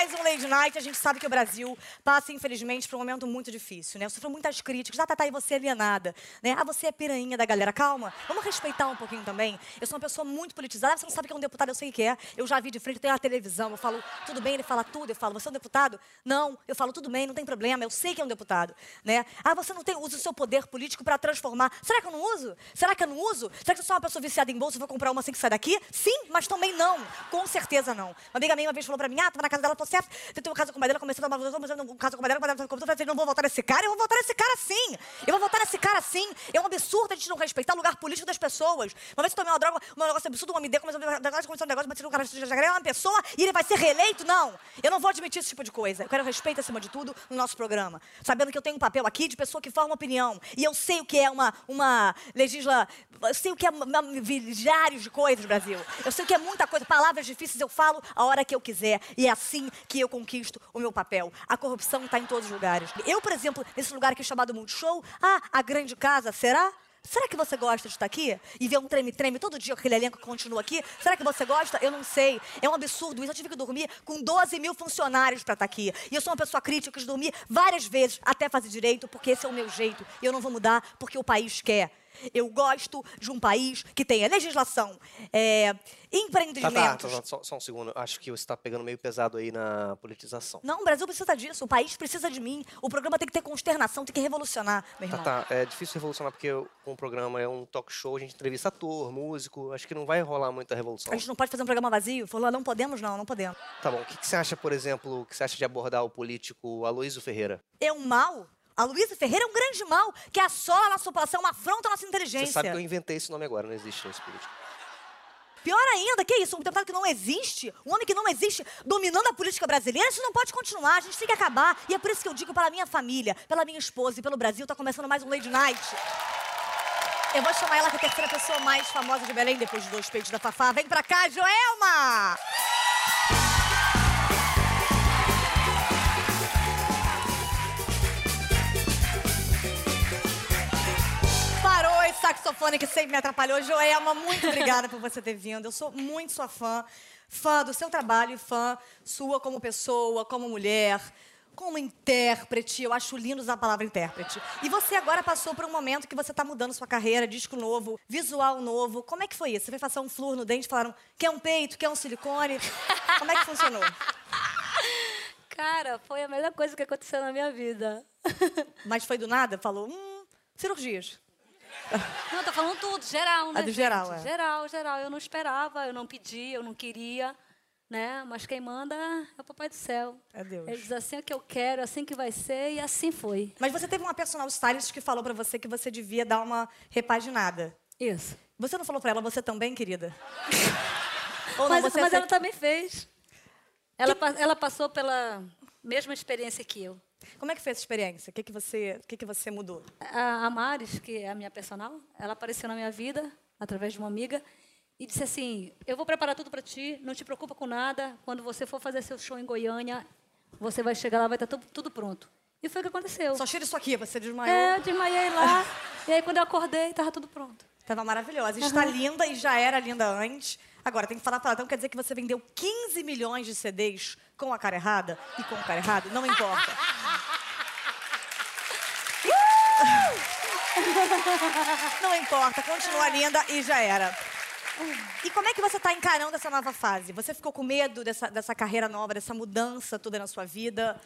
mais um Lady Night. A gente sabe que o Brasil passa, infelizmente, por um momento muito difícil, né? Sofreu muitas críticas. Ah, Tatá, e você é alienada, né? Ah, você é piranha da galera. Calma, vamos respeitar um pouquinho também. Eu sou uma pessoa muito politizada. Você não sabe que é um deputado, eu sei que é. Eu já vi de frente, eu tenho a televisão. Eu falo, tudo bem, ele fala tudo. Eu falo, você é um deputado? Não. Eu falo, tudo bem, não tem problema. Eu sei que é um deputado, né? Ah, você não tem, usa o seu poder político para transformar. Será que eu não uso? Será que eu não uso? Será que eu sou uma pessoa viciada em bolsa e vou comprar uma assim que sai daqui? Sim, mas também não. Com certeza não. Uma amiga minha uma vez falou pra mim, ah, tava na casa dela, falou, certo, você tem um caso com a mãe dela, comecei a tomar um caso com a mãe dela, eu falei, não vou votar nesse cara, eu vou votar nesse cara sim. Eu vou votar nesse cara sim. É um absurdo a gente não respeitar o lugar político das pessoas. Uma vez eu tomei uma droga, um negócio absurdo, uma MD, começou a negócio, começou um negócio, mas o cara já é uma pessoa e ele vai ser reeleito? Não. Eu não vou admitir esse tipo de coisa. Eu quero respeito acima de tudo no nosso programa. Sabendo que eu tenho um papel aqui de pessoa que forma opinião. E eu sei o que é uma, uma legisla... Eu sei o que é milhares de coisas, Brasil. Eu sei o que é muita coisa. Palavras difíceis eu falo a hora que eu quiser. E é assim que eu conquisto o meu papel. A corrupção está em todos os lugares. Eu, por exemplo, nesse lugar aqui chamado Multishow, ah, a grande casa, será? Será que você gosta de estar aqui? E ver um treme-treme todo dia aquele elenco que continua aqui? Será que você gosta? Eu não sei. É um absurdo isso. Eu tive que dormir com 12 mil funcionários para estar aqui. E eu sou uma pessoa crítica, eu quis dormir várias vezes até fazer direito, porque esse é o meu jeito. E eu não vou mudar porque o país quer. Eu gosto de um país que tenha legislação, é, empreendimentos. Tá, tá, tá, só, só, um segundo. Acho que você está pegando meio pesado aí na politização. Não, o Brasil precisa disso. O país precisa de mim. O programa tem que ter consternação, tem que revolucionar, meu irmão. Tá, tá. É difícil revolucionar porque um programa é um talk show, a gente entrevista ator, músico. Acho que não vai rolar muita revolução. A gente não pode fazer um programa vazio? Falou, não podemos, não, não podemos. Tá bom. O que, que você acha, por exemplo, que você acha de abordar o político Aloysio Ferreira? É um mal? A Luísa Ferreira é um grande mal que assola a nossa população, uma afronta a nossa inteligência. Você sabe que eu inventei esse nome agora, não existe esse político. Pior ainda, que isso? Um deputado que não existe, um homem que não existe, dominando a política brasileira, isso não pode continuar, a gente tem que acabar. E é por isso que eu digo pela minha família, pela minha esposa e pelo Brasil, tá começando mais um Lady Night. Eu vou chamar ela que é a terceira pessoa mais famosa de Belém, depois de dois peitos da Fafá. Vem pra cá, Joelma! Saxofone que sempre me atrapalhou. Joelma, muito obrigada por você ter vindo. Eu sou muito sua fã. Fã do seu trabalho e fã sua como pessoa, como mulher, como intérprete. Eu acho lindo usar a palavra intérprete. E você agora passou por um momento que você está mudando sua carreira, disco novo, visual novo. Como é que foi isso? Você foi passar um flúor no dente, falaram, quer um peito, quer um silicone? Como é que funcionou? Cara, foi a melhor coisa que aconteceu na minha vida. Mas foi do nada? Falou, hum, cirurgias. Não, tô falando tudo, geral, né? É do geral, gente? é. Geral, geral. Eu não esperava, eu não pedi, eu não queria, né? Mas quem manda é o Papai do Céu. É Deus. Ele diz assim é que eu quero, assim que vai ser, e assim foi. Mas você teve uma personal stylist que falou para você que você devia dar uma repaginada. Isso. Você não falou para ela, você também, querida? Ou não, mas, mas ela também fez. Ela, que... ela passou pela mesma experiência que eu. Como é que foi essa experiência? O que, que, você, o que, que você mudou? A, a Maris, que é a minha personal, ela apareceu na minha vida através de uma amiga e disse assim: Eu vou preparar tudo para ti, não te preocupa com nada. Quando você for fazer seu show em Goiânia, você vai chegar lá, vai estar tudo, tudo pronto. E foi o que aconteceu. Só cheira isso aqui, você desmaiou. É, eu desmaiei lá. e aí, quando eu acordei, estava tudo pronto. Estava maravilhosa. Está uhum. linda e já era linda antes. Agora, tem que falar para ela. Então quer dizer que você vendeu 15 milhões de CDs com a cara errada e com a cara errada? Não importa. Não importa, continua linda e já era. E como é que você está encarando essa nova fase? Você ficou com medo dessa, dessa carreira nova, dessa mudança toda na sua vida?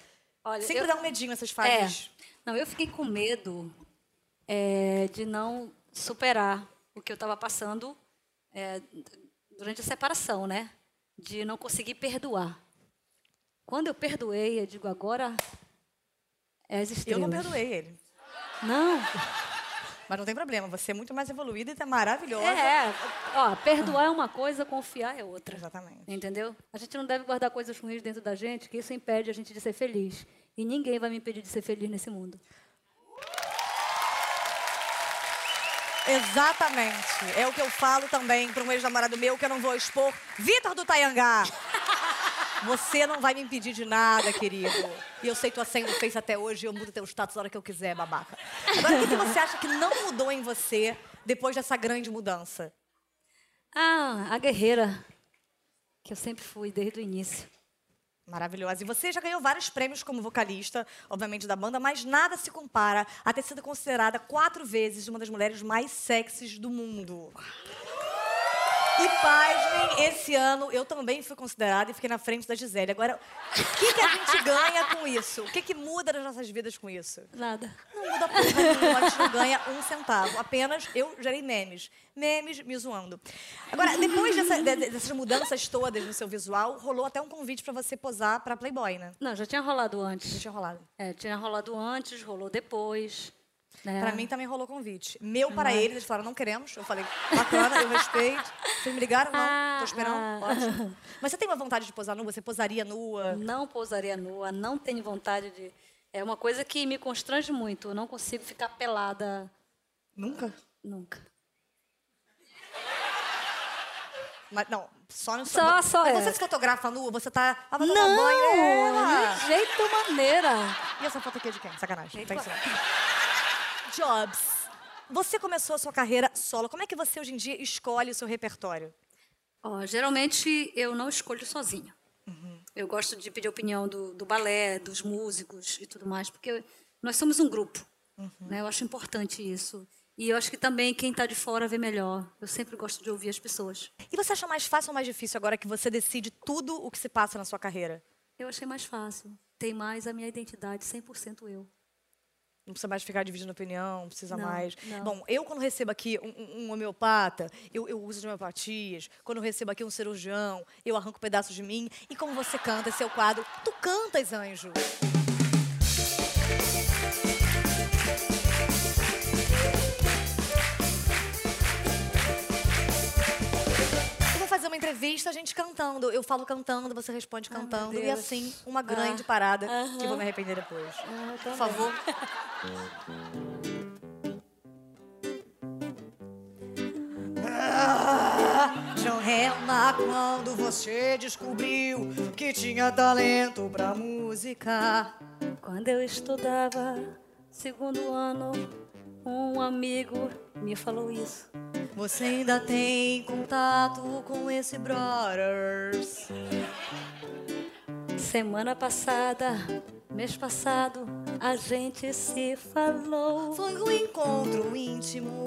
Olha, Sempre eu... dá um medinho essas fases. É. Não, eu fiquei com medo é, de não superar o que eu estava passando é, durante a separação, né? De não conseguir perdoar. Quando eu perdoei, eu digo, agora é as estrelas. Eu não perdoei ele. Não. Mas não tem problema, você é muito mais evoluída e tá maravilhosa. É, ó, perdoar é uma coisa, confiar é outra. Exatamente. Entendeu? A gente não deve guardar coisas ruins dentro da gente, que isso impede a gente de ser feliz. E ninguém vai me impedir de ser feliz nesse mundo. Exatamente. É o que eu falo também para um ex-namorado meu que eu não vou expor. Vitor do Tayangá. Você não vai me impedir de nada, querido. E eu sei tua senha do Face até hoje e eu mudo teu status a hora que eu quiser, babaca. Agora, o que você acha que não mudou em você depois dessa grande mudança? Ah, a guerreira. Que eu sempre fui, desde o início. Maravilhosa. E você já ganhou vários prêmios como vocalista, obviamente, da banda, mas nada se compara a ter sido considerada quatro vezes uma das mulheres mais sexys do mundo. E pasmem, esse ano eu também fui considerada e fiquei na frente da Gisele. Agora, o que, que a gente ganha com isso? O que, que muda nas nossas vidas com isso? Nada. Não muda porra nenhuma, a gente não ganha um centavo. Apenas eu gerei memes. Memes me zoando. Agora, depois dessa- de- de- dessas mudanças todas no seu visual, rolou até um convite pra você posar pra Playboy, né? Não, já tinha rolado Já antes. tinha rolado. É, tinha rolado antes, rolou depois. Né? Pra mim também rolou convite. Meu para eles, eles falaram, não queremos. Eu falei, bacana, eu respeito. Vocês me ligaram? Não, Ah, tô esperando. ah. Ótimo. Mas você tem uma vontade de posar nua? Você posaria nua? Não pousaria nua, não tenho vontade de. É uma coisa que me constrange muito. Eu não consigo ficar pelada Nunca? nunca. Mas, não, só no Só- só Mas é. você se fotografa nua? Você tá. Ah, Não, banho. É de jeito maneira. E essa foto aqui é de quem? Sacanagem. Gente, Tá ensinando. Jobs, você começou a sua carreira solo. Como é que você hoje em dia escolhe o seu repertório? Ó, geralmente eu não escolho sozinha. Uhum. Eu gosto de pedir a opinião do, do balé, dos músicos e tudo mais, porque nós somos um grupo. Uhum. Né? Eu acho importante isso. E eu acho que também quem está de fora vê melhor. Eu sempre gosto de ouvir as pessoas. E você acha mais fácil ou mais difícil agora que você decide tudo o que se passa na sua carreira? Eu achei mais fácil. Tem mais a minha identidade, 100% eu. Não precisa mais ficar dividindo opinião, não precisa Não, mais. não. Bom, eu quando recebo aqui um, um- um homeopata, eu, eu uso de homeopatias. Quando eu recebo aqui um cirurgião, eu arranco pedaços de mim. E como você canta, esse é o quadro. Tu cantas, anjo. Entrevista, a gente cantando. Eu falo cantando, você responde cantando. e Deus. assim, uma grande Ah, parada que eu aham. vou me arrepender depois. Ah, Por favor. Johanna, quando você descobriu que tinha talento pra música. Quando eu estudava segundo ano, um amigo me falou isso. Você ainda tem contato com esse Brothers? Semana passada, mês passado, a gente se falou. Foi um encontro íntimo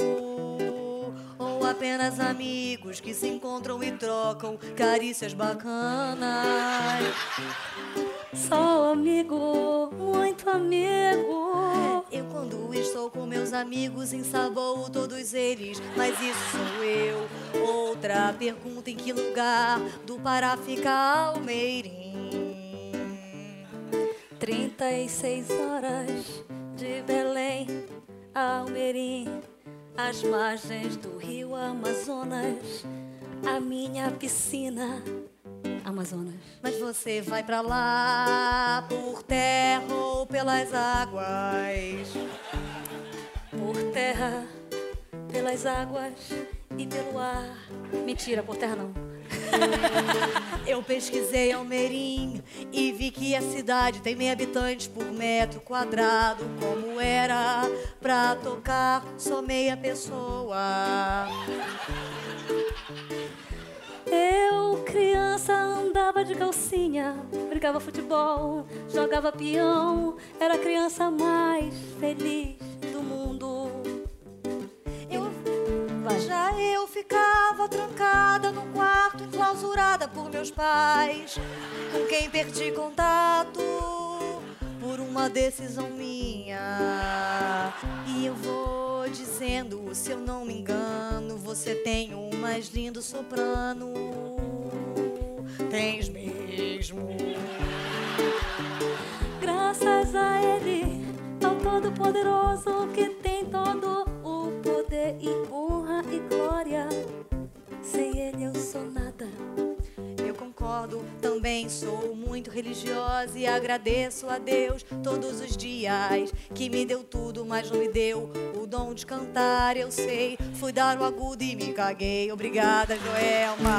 ou apenas amigos que se encontram e trocam carícias bacanas? Só amigo, muito amigo. Quando estou com meus amigos ensaboo todos eles, mas isso sou eu. Outra pergunta em que lugar do Pará fica Almeirim? 36 horas de Belém a Almerim, às margens do rio Amazonas, a minha piscina, Amazonas. Mas você vai pra lá por terra ou pelas águas? Por terra, pelas águas e pelo ar. Mentira, por terra não. Eu pesquisei Almeirim e vi que a cidade tem meia habitantes por metro quadrado, como era pra tocar só meia pessoa. Eu, criança, andava de calcinha, brincava futebol, jogava peão, era a criança mais feliz do mundo. Eu, Vai. já eu ficava trancada no quarto, enclausurada por meus pais, com quem perdi contato por uma decisão minha. E eu vou dizendo, se eu não me engano, você tem o mais lindo soprano. Tens mesmo. Graças a Ele, ao Todo-Poderoso que tem todo o poder e honra e glória. Sem Ele eu sou nada. Eu concordo, também sou muito religiosa e agradeço a Deus todos os dias que me deu tudo, mas não me deu o dom de cantar. Eu sei, fui dar o agudo e me caguei. Obrigada, Joelma.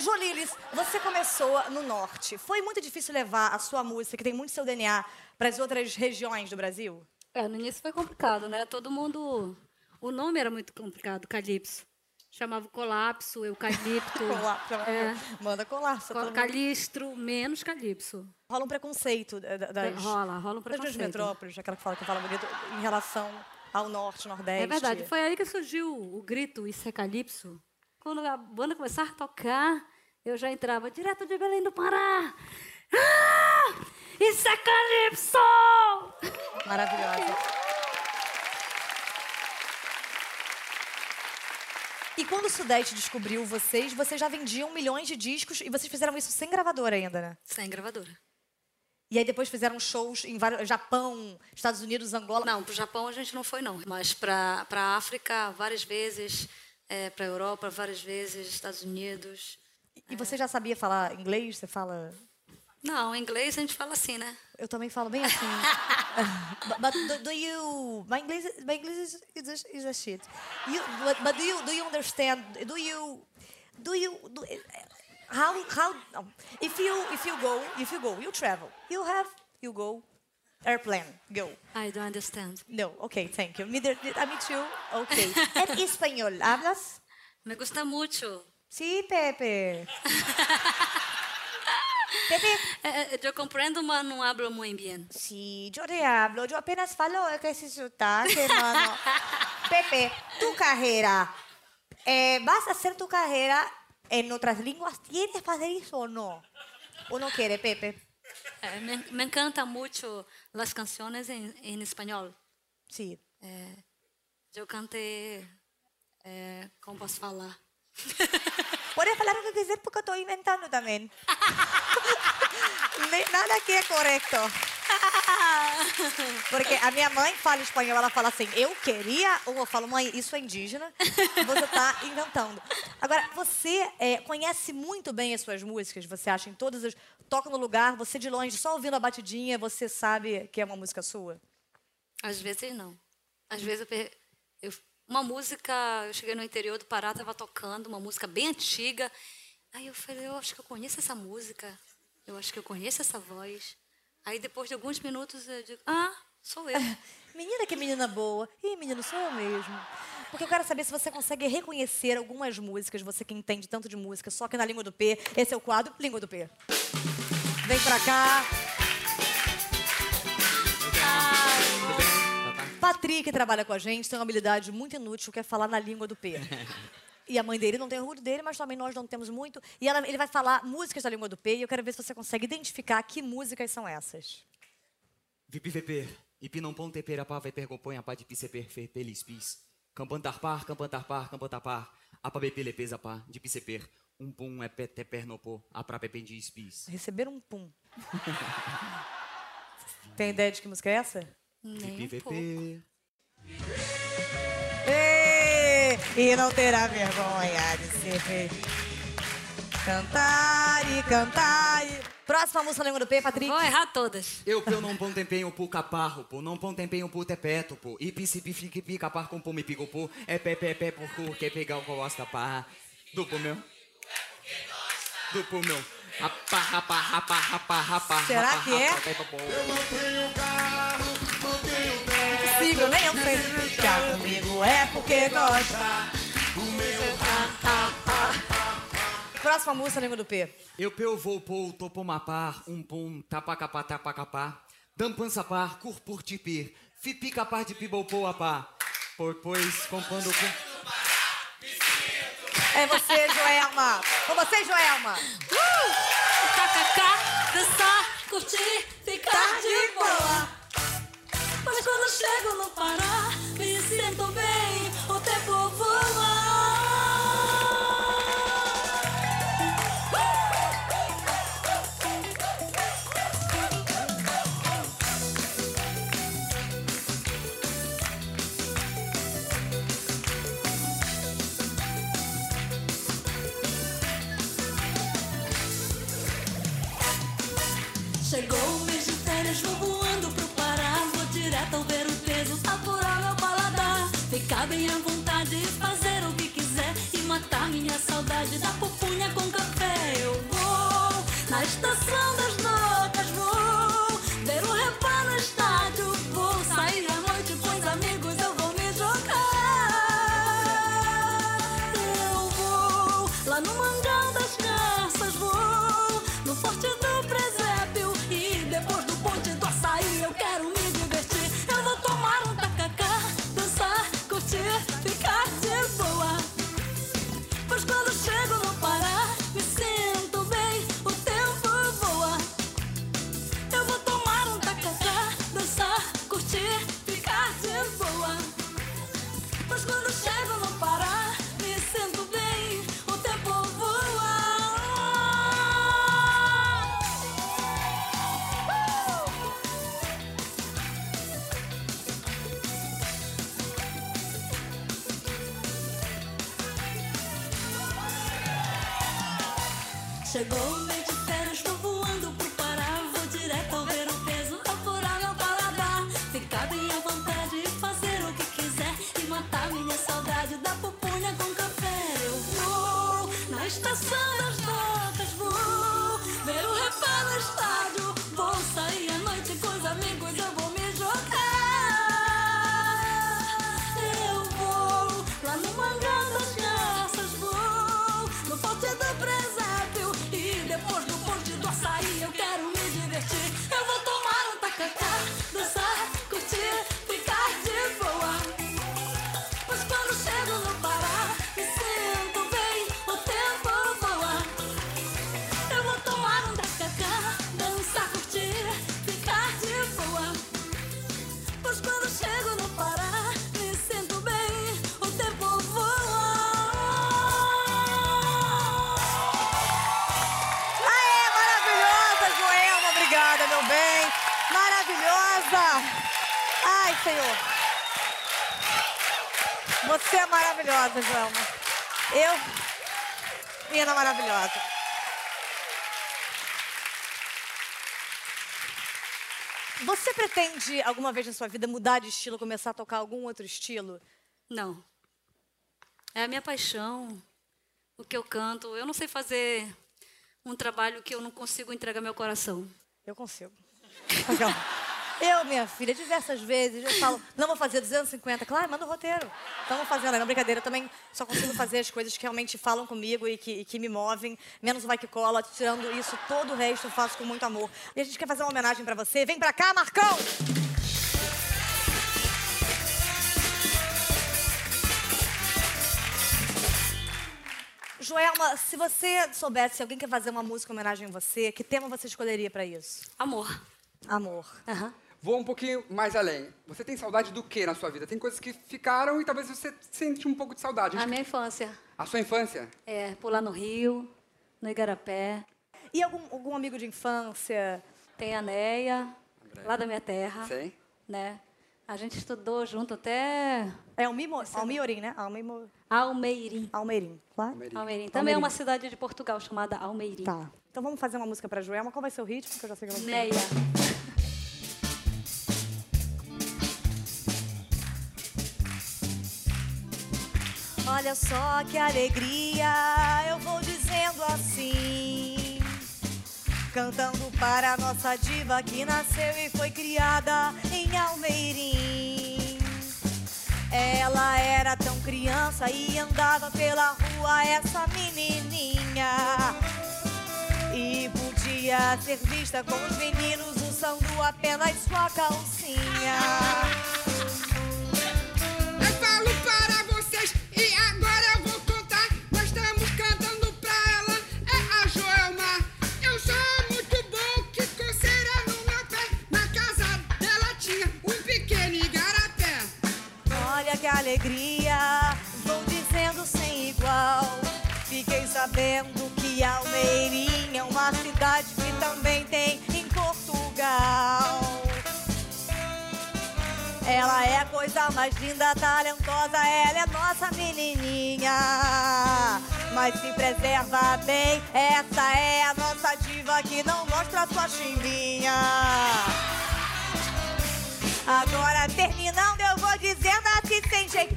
Jolilis, você começou no norte. Foi muito difícil levar a sua música, que tem muito seu DNA, para as outras regiões do Brasil? É, no início foi complicado, né? Todo mundo. O nome era muito complicado, Calypso. chamava colapso, eucalipto. Colapso, é, Manda colapso. todo mundo- calistro, menos calipso. Rola um preconceito da- das, rola, rola um das duas preconceito. metrópoles, aquela que fala que fala bonito, em relação ao norte, nordeste. É verdade, foi aí que surgiu o grito Isso é. Quando a banda começava a tocar, eu já entrava direto de Belém do Pará. Ah! Isso é! Maravilhosa. E quando o Sudeste descobriu vocês, vocês já vendiam milhões de discos e vocês fizeram isso sem gravadora ainda, né? Sem gravadora. E aí depois fizeram shows em vários, Japão, Estados Unidos, Angola. Não, para o Japão a gente não foi, não. Mas para a África, várias vezes. É, para a Europa, várias vezes. Estados Unidos. E você já sabia falar inglês? Você fala. Não, em inglês a gente fala assim, né? Eu também falo bem assim. but, but do, do you? My English, my English is, is, a, is a shit. You, but, but do you do you understand? Do you do you do, how how if you if you go if you go you travel you have you go airplane go I don't understand. no okay thank you me, me too okay en español hablas Me gusta mucho. sí Pepe Pepe Eh, eh, yo comprendo, mas não hablo muy bien. Sí, yo te hablo, yo apenas falo que ese sotaque, hermano. Pepe, tu carrera, eh, ¿vas a hacer tu carrera en otras lenguas? ¿Tienes para hacer eso o no? ¿O no quiere, Pepe? Eh, me, me encanta mucho las canciones en, en español. Sí. Eh, yo canté, eh, como posso falar? Puedes hablar lo que quiser porque estoy inventando también. Nada aqui é correto. Porque a minha mãe fala espanhol, ela fala assim, eu queria, ou eu falo, mãe, isso é indígena, você está inventando. Agora, você é, conhece muito bem as suas músicas, você acha em todas as. Toca no lugar, você de longe, só ouvindo a batidinha, você sabe que é uma música sua? Às vezes não. Às vezes eu, per- eu- uma música, eu cheguei no interior do Pará, estava tocando uma música bem antiga. Aí eu falei, eu acho que eu conheço essa música. Eu acho que eu conheço essa voz. Aí depois de alguns minutos eu digo, ah, sou eu. Menina, que menina boa. Ih, menino, sou eu mesmo. Porque eu quero saber se você consegue reconhecer algumas músicas, você que entende tanto de música, só que na língua do P. Esse é o quadro Língua do P. Vem pra cá. Patrick, que trabalha com a gente, tem uma habilidade muito inútil, que é falar na língua do P. E a mãe dele não tem orgulho dele, mas também nós não temos muito. E ela- ele vai falar músicas da língua do P, e eu quero ver se você consegue identificar que músicas são essas. Vipi veper, ipi não pão tempera pá, vai pergopõe a pá de pisse per pelis pis. Campantar par, campantar par, campantar par, a pá bepe pá, de pisse per. Um pum é pé te pernopô, a pra pependi spis. Receber um pum. Tem ideia de que música é essa? Nem Vipi um E não terá vergonha de ser feio. Cantar e cantar e... Próxima música do P, Patrick. Vou errar todas. Eu peu não pão tempenho pu caparro, pô, não pão tempenho pu tepeto, pô. Ipi se pifique pica par com pô me pico pô, é pé pé pé por cu, quer pegar o costa pá. Duplo meu. Duplo meu. Rapá, rapá, rapá, rapá, rapá. Será que é? rapá, pé, pô. Impossível, nem eu sei. Ficar comigo é porque gosta. Próxima música língua do P. Eu peu vou pô, topo mapar, um pum, tapacapá, tapacapá, dampan sapar, curpur tipir, fipi capar de pibopô apá, por pois compando com... É você, Joelma. Com você, Joelma. KKK, dançar, curtir, ficar Tá de boa. No Pará, na estação maravilhosa, Joelma. Eu. Menina maravilhosa. Você pretende alguma vez na sua vida mudar de estilo, começar a tocar algum outro estilo? Não. É a minha paixão, o que eu canto. Eu não sei fazer um trabalho que eu não consigo entregar meu coração. Eu consigo. Eu, minha filha, diversas vezes eu falo, não vou fazer 250. Claro, manda o roteiro. Estamos fazendo, não, brincadeira. Eu também só consigo fazer as coisas que realmente falam comigo e que, e que me movem. Menos o vai que cola. Tirando isso, todo o resto eu faço com muito amor. E a gente quer fazer uma homenagem pra você. Vem pra cá, Marcão! Joelma, se você soubesse se alguém quer fazer uma música em homenagem a você, que tema você escolheria pra isso? Amor. Amor. Aham. Vou um pouquinho mais além. Você tem saudade do que na sua vida? Tem coisas que ficaram e talvez você sente um pouco de saudade. A minha infância. A sua infância? É, pular no rio, no Igarapé. E algum, algum amigo de infância? Tem a Neia, lá da minha terra. Sei. Né? A gente estudou junto até É Almimo, Almiorim, né? Almimo, Almeirim. Almeirim, claro. Almeirim. Almeirim. Também é uma cidade de Portugal chamada Almeirim. Tá. Então vamos fazer uma música pra Joelma. Qual vai ser o ritmo? Que eu já sei que eu não sei. Neia. Olha só que alegria, eu vou dizendo assim. Cantando para a nossa diva que nasceu e foi criada em Almeirim. Ela era tão criança e andava pela rua, essa menininha. E podia ser vista com os meninos usando apenas sua calcinha. Coisa mais linda, talentosa, ela é nossa menininha. Mas se preserva bem, essa é a nossa diva que não mostra sua chimbinha. Agora terminando, eu vou dizendo assim sem jeito.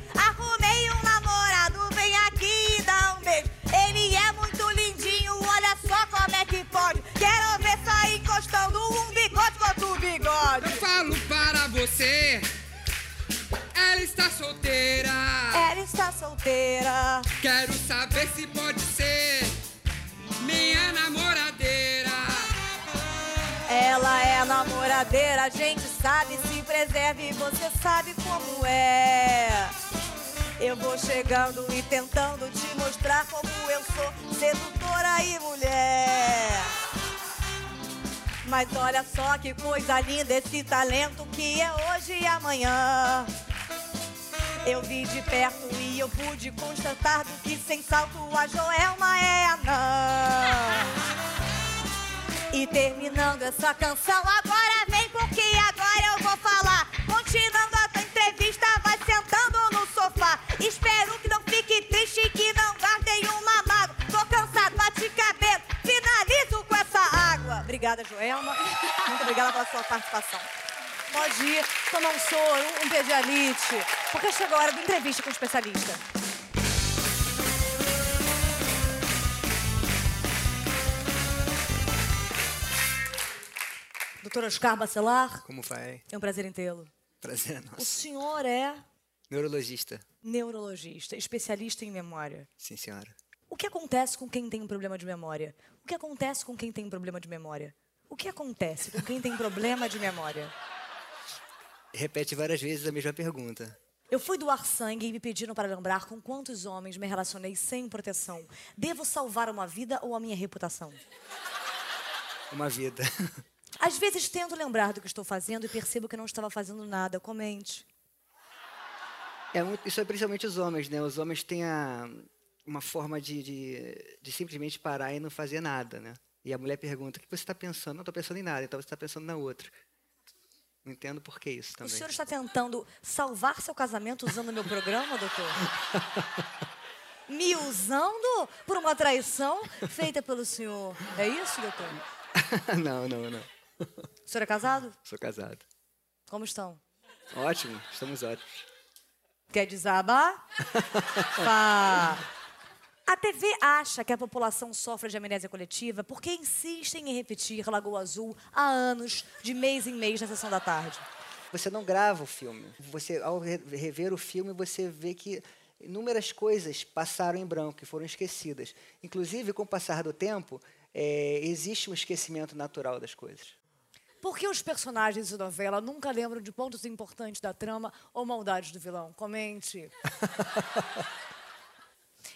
Quero saber se pode ser minha namoradeira. Ela é namoradeira, a gente sabe, se preserve, você sabe como é. Eu vou chegando e tentando te mostrar como eu sou sedutora e mulher. Mas olha só que coisa linda esse talento que é hoje e amanhã. Eu vi de perto e eu pude constatar do que sem salto a Joelma é anã. E terminando essa canção, agora vem porque agora eu vou falar. Continuando a entrevista, vai sentando no sofá. Espero que não fique triste e que não guardem uma mágoa. Tô cansado, bate cabelo, finalizo com essa água. Obrigada, Joelma. Muito obrigada pela sua participação. Pode ir tomar um soro, um pedialite, porque chegou a hora da entrevista com o especialista. Doutor Oscar Bacelar, Como vai? é um prazer em tê-lo. Prazer é O nosso. senhor é Neurologista. neurologista, especialista em memória. Sim, senhora. O que acontece com quem tem um problema de memória? O que acontece com quem tem um problema de memória? O que acontece com quem tem problema de memória? Repete várias vezes a mesma pergunta. Eu fui doar sangue e me pediram para lembrar com quantos homens me relacionei sem proteção. Devo salvar uma vida ou a minha reputação? Uma vida. Às vezes tento lembrar do que estou fazendo e percebo que não estava fazendo nada. Comente. É muito- isso é principalmente os homens, né? Os homens têm a- uma forma de, de, de simplesmente parar e não fazer nada, né? E a mulher pergunta, o que você está pensando? Não estou pensando em nada, então você está pensando na outra. Não entendo por que isso O também. senhor está tentando salvar seu casamento usando meu programa, doutor? Me usando por uma traição feita pelo senhor. É isso, doutor? não, não, não. O senhor é casado? Sou casado. Como estão? Ótimo, estamos ótimos. Quer desabar? Pá. A TV acha que a população sofre de amnésia coletiva porque insistem em repetir Lagoa Azul há anos, de mês em mês, na sessão da tarde. Você não grava o filme. Você, ao re- rever o filme, você vê que inúmeras coisas passaram em branco e foram esquecidas. Inclusive, com o passar do tempo, é, existe um esquecimento natural das coisas. Por que os personagens de novela nunca lembram de pontos importantes da trama ou maldades do vilão? Comente.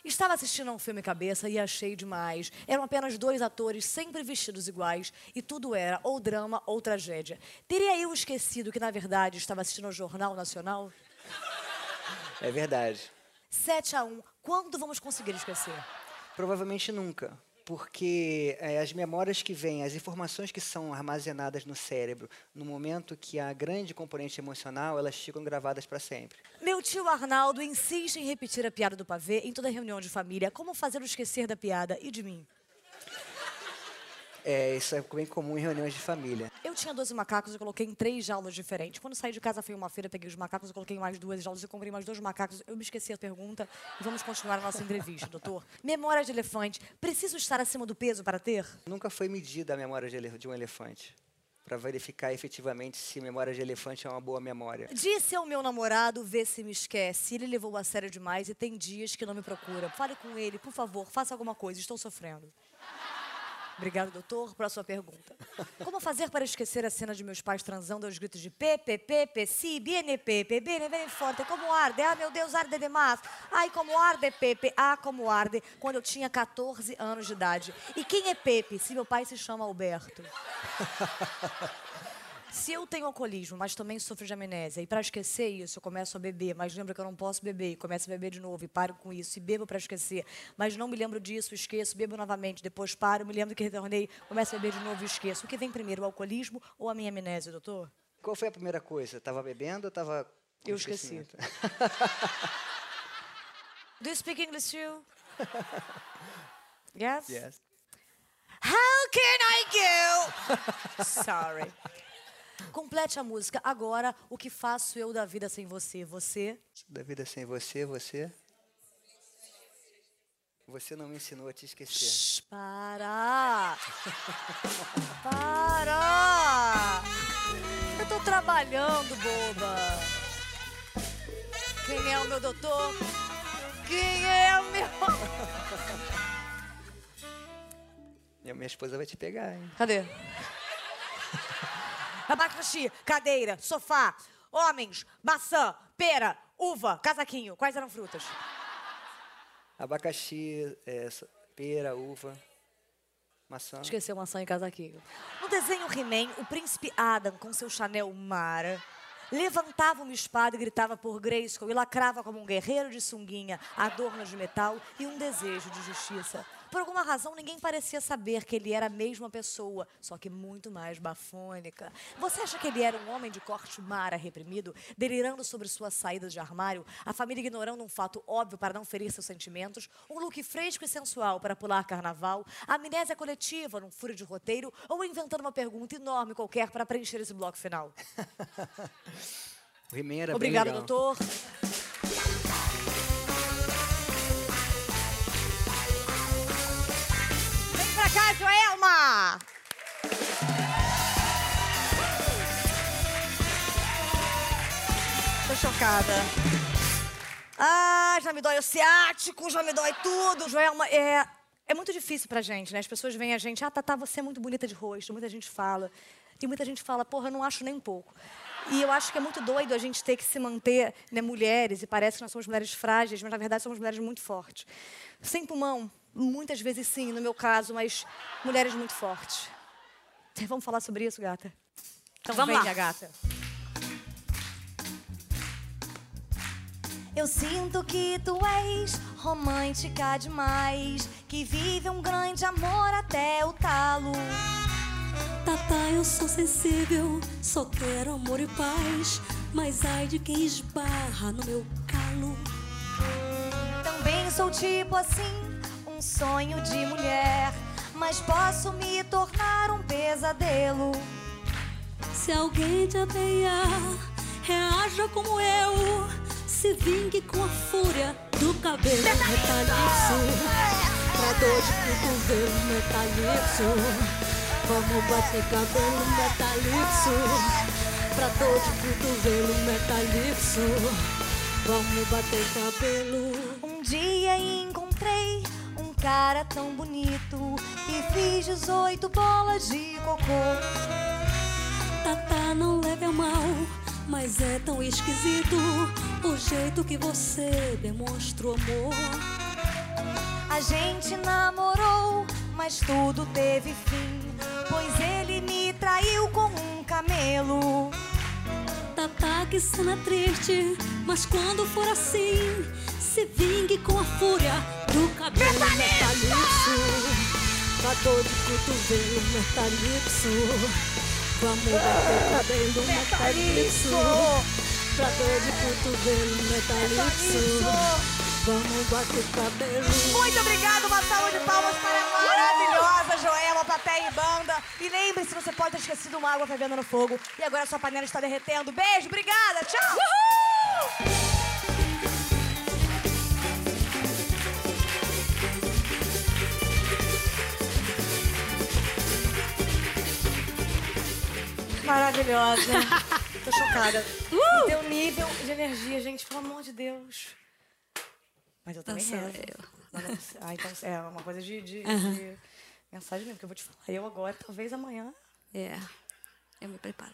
Estava assistindo a um filme cabeça e achei demais. Eram apenas dois atores sempre vestidos iguais e tudo era ou drama ou tragédia. Teria eu esquecido que, na verdade, estava assistindo ao Jornal Nacional? É verdade. 7 a 1. Quando vamos conseguir esquecer? Provavelmente nunca. Porque é, as memórias que vêm, as informações que são armazenadas no cérebro, no momento que há grande componente emocional, elas ficam gravadas para sempre. Meu tio Arnaldo insiste em repetir a piada do pavê em toda reunião de família. Como fazê-lo esquecer da piada e de mim? É, isso é bem comum em reuniões de família. Eu tinha 12 macacos e coloquei em três jaulas diferentes. Quando saí de casa, fui uma feira, peguei os macacos e coloquei mais duas jaulas e comprei mais dois macacos. Eu me esqueci a pergunta e vamos continuar a nossa entrevista, doutor. Memória de elefante. Preciso estar acima do peso para ter? Nunca foi medida a memória de um elefante. Para verificar efetivamente se memória de elefante é uma boa memória. Disse ao meu namorado ver se me esquece. Ele levou a sério demais e tem dias que não me procura. Fale com ele, por favor, faça alguma coisa. Estou sofrendo. Obrigado, doutor. Próxima pergunta. Como fazer para esquecer a cena de meus pais transando aos gritos de PPP, PSI, BNP, PB, bem forte, como arde? Ah, meu Deus, arde demais. Ai, como arde, Pepe. Ah, como arde. Quando eu tinha 14 anos de idade. E quem é Pepe, se meu pai se chama Alberto? Se eu tenho alcoolismo, mas também sofro de amnésia, e para esquecer isso, eu começo a beber, mas lembro que eu não posso beber, e começo a beber de novo, e paro com isso, e bebo para esquecer, mas não me lembro disso, esqueço, bebo novamente, depois paro, me lembro que retornei, começo a beber de novo e esqueço. O que vem primeiro, o alcoolismo ou a minha amnésia, doutor? Qual foi a primeira coisa? Estava bebendo ou estava. Eu esqueci. Do you speak English too? yes? yes. How can I go? Sorry. Complete a música. Agora, o que faço eu da vida sem você? Você? Da vida sem você, você. Você não me ensinou a te esquecer. Shh, para! Para! Eu tô trabalhando, boba. Quem é o meu doutor? Quem é o meu. Minha esposa vai te pegar, hein? Cadê? Abacaxi, cadeira, sofá, homens, maçã, pera, uva, casaquinho. Quais eram frutas? Abacaxi, é, pera, uva, maçã. Esqueceu maçã e casaquinho. No desenho He-Man, o príncipe Adam, com seu Chanel Mara, levantava uma espada e gritava por Grayskull e lacrava como um guerreiro de sunguinha, adorno de metal e um desejo de justiça. Por alguma razão, ninguém parecia saber que ele era a mesma pessoa, só que muito mais bafônica. Você acha que ele era um homem de corte mara reprimido, delirando sobre sua saída de armário, a família ignorando um fato óbvio para não ferir seus sentimentos, um look fresco e sensual para pular carnaval, amnésia coletiva num furo de roteiro ou inventando uma pergunta enorme qualquer para preencher esse bloco final? O He-Man era legal. doutor. Tô chocada. Ah, já me dói o ciático, já me dói tudo. Joelma, é, é muito difícil pra gente, né? As pessoas veem a gente, ah, Tatá, você é muito bonita de rosto. Muita gente fala. Tem muita gente fala, porra, eu não acho nem um pouco. E eu acho que é muito doido a gente ter que se manter né, mulheres, e parece que nós somos mulheres frágeis, mas na verdade somos mulheres muito fortes. Sem pulmão, muitas vezes sim, no meu caso, mas mulheres muito fortes. Vamos falar sobre isso, gata? Então Vamos vem, lá. gata. Eu sinto que tu és romântica demais, que vive um grande amor até o talo. Tata, eu sou sensível, só quero amor e paz. Mas ai de quem esbarra no meu calo. Também sou tipo assim, um sonho de mulher, mas posso me tornar um pesadelo. Se alguém te apeia, reaja como eu. Se vingue com a fúria do cabelo metalixo. Pra dor de cotovelo metalixo. Vamos bater cabelo metalixo. Pra dor de cotovelo metalixo. Vamos bater cabelo. Um dia encontrei um cara tão bonito e fiz 18 bolas de cocô. Tata, não leve a mal, mas é tão esquisito o jeito que você demonstra o amor. A gente namorou, mas tudo teve fim, pois ele me traiu com um camelo. Tata, que cena triste, mas quando for assim, se vingue com a fúria do cabelo metalixo. Da dor de cotovelo metalixo. Vamos bater cabelo metalixo. Pra dor de cotovelo metalixo. Vamos bater cabelo. Muito obrigada, uma salva de palmas para a maravilhosa Joelma, plateia e banda. E lembre-se, você pode ter esquecido uma água fervendo no fogo e agora sua panela está derretendo. Beijo, obrigada, tchau! Maravilhosa. Tô chocada. O teu nível de energia, gente, pelo amor de Deus. Mas eu também rezo. Ah, então é uma coisa de, de- de mensagem mesmo, que eu vou te falar. Eu agora, talvez amanhã. É, eu me preparo.